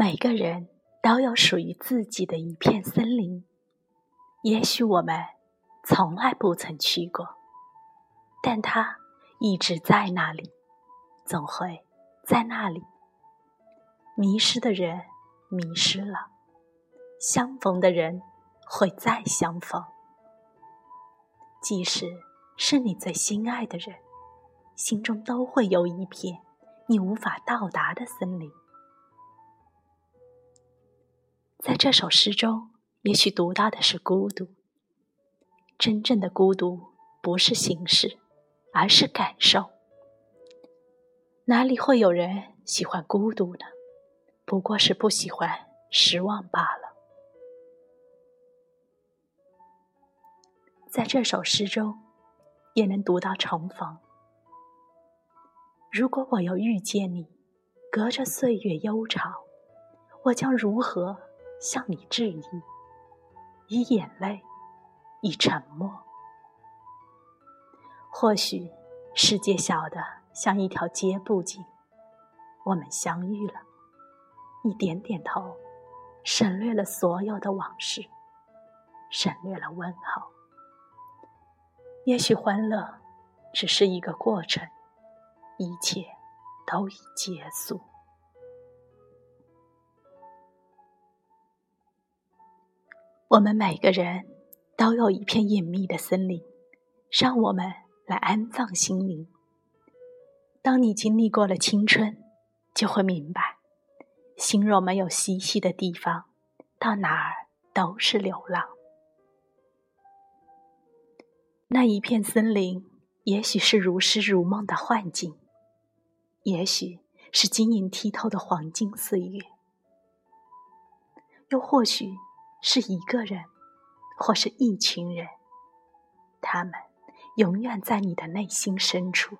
每个人都有属于自己的一片森林，也许我们从来不曾去过，但它一直在那里，总会在那里。迷失的人迷失了，相逢的人会再相逢。即使是你最心爱的人，心中都会有一片你无法到达的森林。在这首诗中，也许读到的是孤独。真正的孤独不是形式，而是感受。哪里会有人喜欢孤独呢？不过是不喜欢失望罢了。在这首诗中，也能读到重逢。如果我又遇见你，隔着岁月悠长，我将如何？向你致意，以眼泪，以沉默。或许世界小的像一条街步景，我们相遇了，你点点头，省略了所有的往事，省略了问候。也许欢乐只是一个过程，一切都已结束。我们每个人都有一片隐秘的森林，让我们来安放心灵。当你经历过了青春，就会明白，心若没有栖息的地方，到哪儿都是流浪。那一片森林，也许是如诗如梦的幻境，也许是晶莹剔透的黄金岁月，又或许……是一个人，或是一群人，他们永远在你的内心深处。